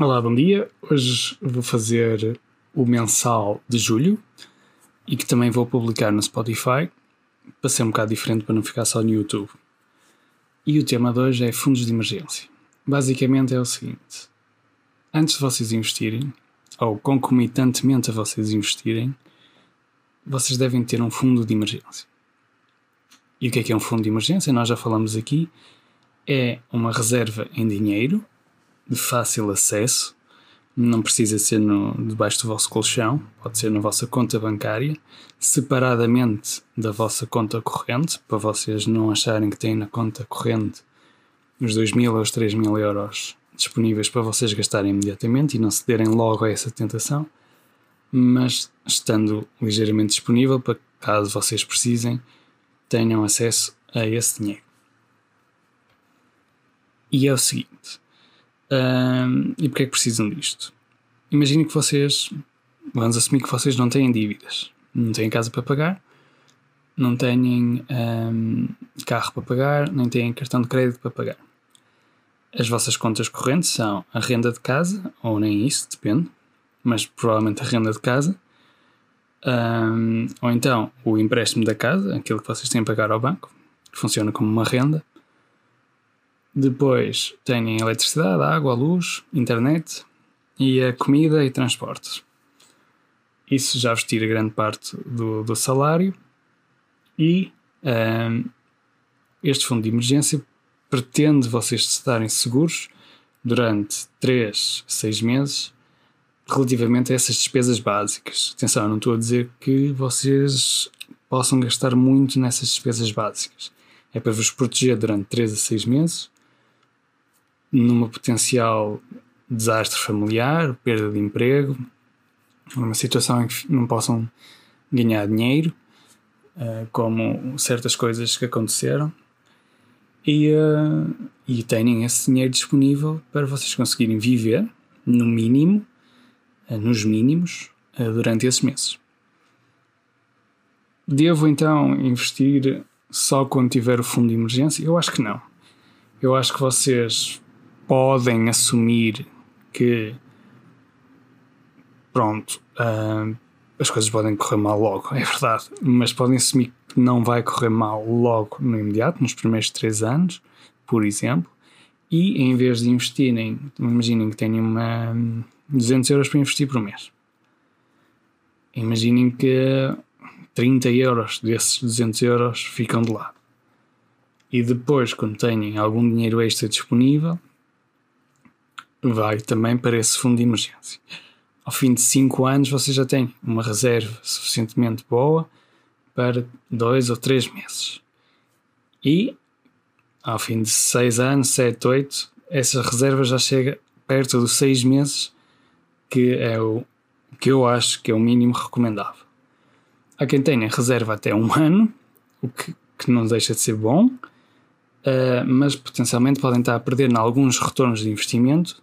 Olá, bom dia. Hoje vou fazer o mensal de julho e que também vou publicar no Spotify para ser um bocado diferente para não ficar só no YouTube. E o tema de hoje é fundos de emergência. Basicamente é o seguinte: antes de vocês investirem, ou concomitantemente a vocês investirem, vocês devem ter um fundo de emergência. E o que é que é um fundo de emergência? Nós já falamos aqui. É uma reserva em dinheiro de fácil acesso, não precisa ser no, debaixo do vosso colchão, pode ser na vossa conta bancária, separadamente da vossa conta corrente, para vocês não acharem que têm na conta corrente os 2 mil ou os 3 mil euros disponíveis para vocês gastarem imediatamente e não cederem logo a essa tentação, mas estando ligeiramente disponível para caso vocês precisem, tenham acesso a esse dinheiro. E é o seguinte e porquê é que precisam disto? Imaginem que vocês, vamos assumir que vocês não têm dívidas, não têm casa para pagar, não têm um, carro para pagar, nem têm cartão de crédito para pagar. As vossas contas correntes são a renda de casa, ou nem isso, depende, mas provavelmente a renda de casa, um, ou então o empréstimo da casa, aquilo que vocês têm a pagar ao banco, que funciona como uma renda, depois têm eletricidade, água, luz, internet e a comida e transportes. Isso já vos tira grande parte do, do salário e um, este fundo de emergência pretende vocês estarem seguros durante 3, 6 meses relativamente a essas despesas básicas. Atenção, eu não estou a dizer que vocês possam gastar muito nessas despesas básicas. É para vos proteger durante 3 a 6 meses numa potencial desastre familiar, perda de emprego, numa situação em que não possam ganhar dinheiro, uh, como certas coisas que aconteceram, e, uh, e tenham esse dinheiro disponível para vocês conseguirem viver, no mínimo, uh, nos mínimos, durante esses meses. Devo então investir só quando tiver o fundo de emergência? Eu acho que não. Eu acho que vocês podem assumir que pronto, uh, as coisas podem correr mal logo, é verdade, mas podem assumir que não vai correr mal logo no imediato, nos primeiros três anos, por exemplo, e em vez de investirem, imaginem que tenham uma, 200 euros para investir por mês. Imaginem que 30 euros desses 200 euros ficam de lado. E depois, quando têm algum dinheiro extra disponível, vai também para esse fundo de emergência. Ao fim de 5 anos, você já tem uma reserva suficientemente boa para 2 ou 3 meses. E ao fim de 6 anos, 7, 8, essa reserva já chega perto dos 6 meses, que é o que eu acho que é o mínimo recomendável. Há quem tenha reserva até um ano, o que, que não deixa de ser bom, uh, mas potencialmente podem estar a perder em alguns retornos de investimento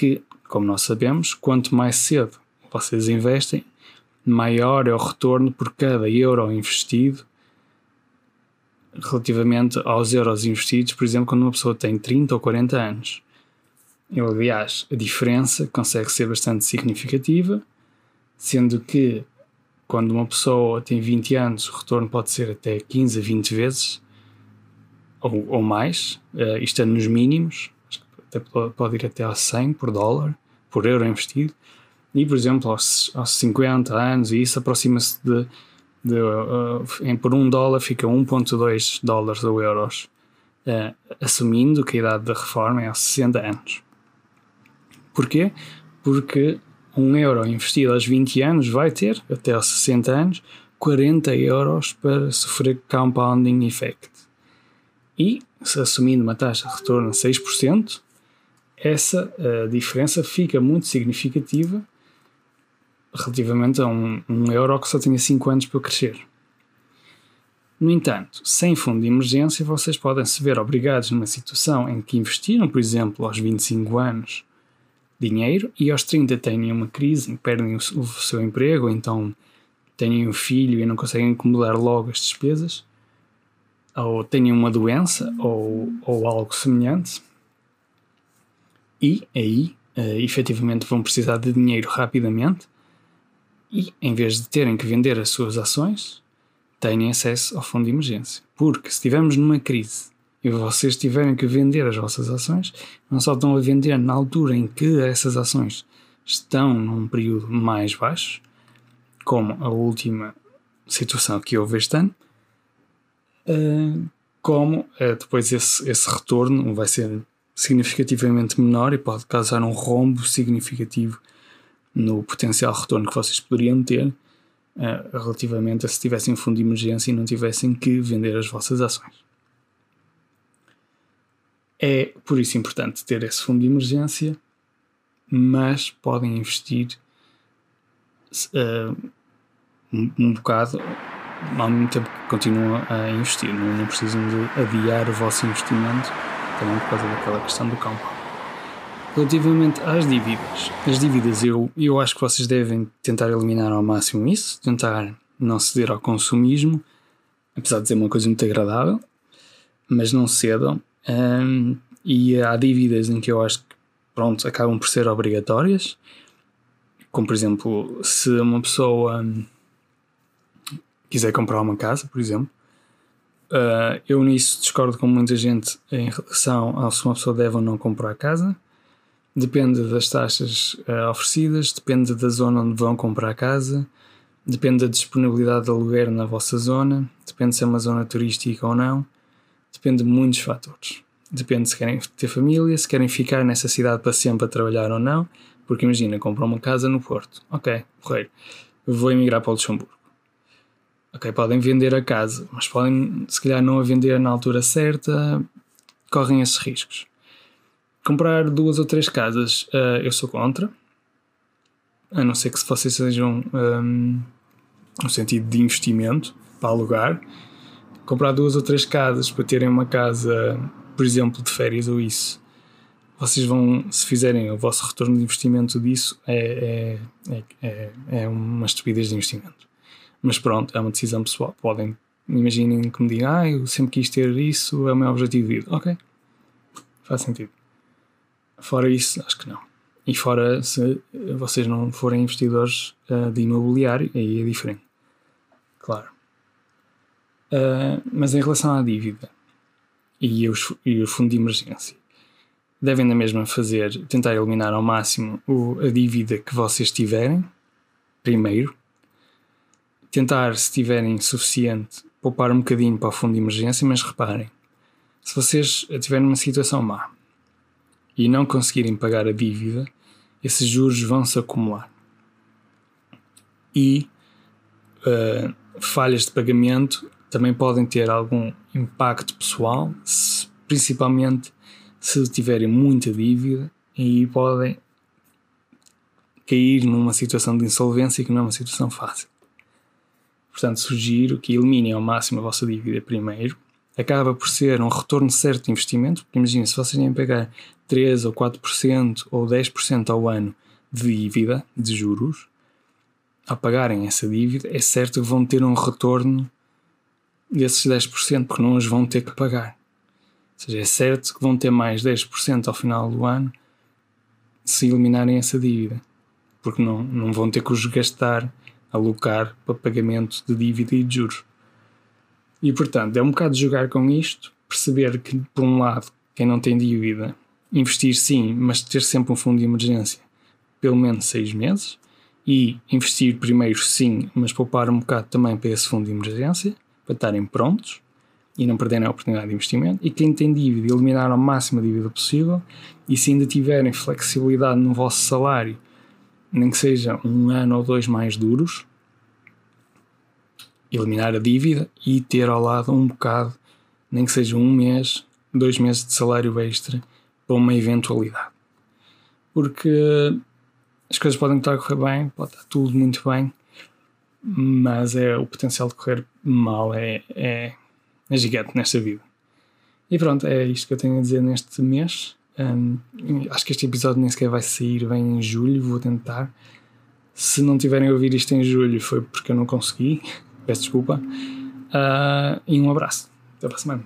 que, como nós sabemos, quanto mais cedo vocês investem, maior é o retorno por cada euro investido relativamente aos euros investidos, por exemplo, quando uma pessoa tem 30 ou 40 anos. Eu, aliás, a diferença consegue ser bastante significativa, sendo que quando uma pessoa tem 20 anos, o retorno pode ser até 15 a 20 vezes ou, ou mais, uh, isto é nos mínimos, até pode ir até aos 100 por dólar, por euro investido, e por exemplo aos, aos 50 anos, e isso aproxima-se de, de uh, em, por um dólar fica 1,2 dólares ou euros, uh, assumindo que a idade da reforma é aos 60 anos. Porquê? Porque um euro investido aos 20 anos vai ter, até aos 60 anos, 40 euros para sofrer compounding effect. E, assumindo uma taxa de retorno de 6%, essa uh, diferença fica muito significativa relativamente a um, um euro que só tinha 5 anos para crescer. No entanto, sem fundo de emergência, vocês podem se ver obrigados numa situação em que investiram, por exemplo, aos 25 anos dinheiro e aos 30 têm uma crise perdem o, o seu emprego, então têm um filho e não conseguem acumular logo as despesas, ou têm uma doença ou, ou algo semelhante e aí uh, efetivamente vão precisar de dinheiro rapidamente e, em vez de terem que vender as suas ações, têm acesso ao fundo de emergência. Porque se estivermos numa crise e vocês tiverem que vender as vossas ações, não só estão a vender na altura em que essas ações estão num período mais baixo, como a última situação que houve este ano, uh, como uh, depois esse, esse retorno vai ser significativamente menor e pode causar um rombo significativo no potencial retorno que vocês poderiam ter uh, relativamente a se tivessem um fundo de emergência e não tivessem que vender as vossas ações. É por isso importante ter esse fundo de emergência, mas podem investir uh, um, um, bocado ao mesmo tempo que continuam a investir. Não, não precisam de adiar o vosso investimento também por causa daquela questão do campo. Relativamente às dívidas, as dívidas eu, eu acho que vocês devem tentar eliminar ao máximo isso, tentar não ceder ao consumismo, apesar de ser uma coisa muito agradável, mas não cedam. Um, e há dívidas em que eu acho que pronto, acabam por ser obrigatórias, como por exemplo, se uma pessoa quiser comprar uma casa, por exemplo, uh, eu nisso discordo com muita gente em relação a se uma pessoa deve ou não comprar casa. Depende das taxas uh, oferecidas, depende da zona onde vão comprar casa, depende da disponibilidade de aluguer na vossa zona, depende se é uma zona turística ou não, depende de muitos fatores. Depende se querem ter família, se querem ficar nessa cidade para sempre a trabalhar ou não, porque imagina, comprar uma casa no Porto, ok, correio, vou emigrar para o Luxemburgo ok, podem vender a casa, mas podem se calhar não a vender na altura certa, correm esses riscos. Comprar duas ou três casas, uh, eu sou contra, a não ser que se vocês sejam um, no sentido de investimento para alugar. Comprar duas ou três casas para terem uma casa, por exemplo, de férias ou isso, vocês vão, se fizerem o vosso retorno de investimento disso, é, é, é, é, é uma estupidez de investimento. Mas pronto, é uma decisão pessoal. Podem, imaginem que me digam, ah, eu sempre quis ter isso, é o meu objetivo de vida. Ok, faz sentido. Fora isso, acho que não. E fora, se vocês não forem investidores uh, de imobiliário, aí é diferente. Claro. Uh, mas em relação à dívida e, os, e o fundo de emergência, devem na mesma fazer, tentar eliminar ao máximo o, a dívida que vocês tiverem, primeiro, tentar, se tiverem suficiente, poupar um bocadinho para o fundo de emergência, mas reparem, se vocês estiverem numa situação má e não conseguirem pagar a dívida, esses juros vão se acumular. E uh, falhas de pagamento também podem ter algum impacto pessoal, se, principalmente se tiverem muita dívida e podem cair numa situação de insolvência que não é uma situação fácil. Portanto, sugiro que eliminem ao máximo a vossa dívida primeiro. Acaba por ser um retorno certo de investimento, porque imagina, se vocês têm pegar 3 ou 4% ou 10% ao ano de dívida, de juros, ao pagarem essa dívida, é certo que vão ter um retorno desses 10%, porque não os vão ter que pagar. Ou seja, é certo que vão ter mais 10% ao final do ano se eliminarem essa dívida, porque não, não vão ter que os gastar alocar para pagamento de dívida e de juros. E portanto, é um bocado jogar com isto, perceber que, por um lado, quem não tem dívida, investir sim, mas ter sempre um fundo de emergência, pelo menos seis meses, e investir primeiro sim, mas poupar um bocado também para esse fundo de emergência, para estarem prontos e não perderem a oportunidade de investimento. E quem tem dívida, eliminar ao máximo a dívida possível, e se ainda tiverem flexibilidade no vosso salário nem que seja um ano ou dois mais duros, eliminar a dívida e ter ao lado um bocado, nem que seja um mês, dois meses de salário extra para uma eventualidade. Porque as coisas podem estar a correr bem, pode estar tudo muito bem, mas é o potencial de correr mal é, é, é gigante nesta vida. E pronto, é isto que eu tenho a dizer neste mês. Um, acho que este episódio nem sequer vai sair bem em julho, vou tentar. Se não tiverem a ouvir isto em julho, foi porque eu não consegui. Peço desculpa. Uh, e um abraço. Até para a semana.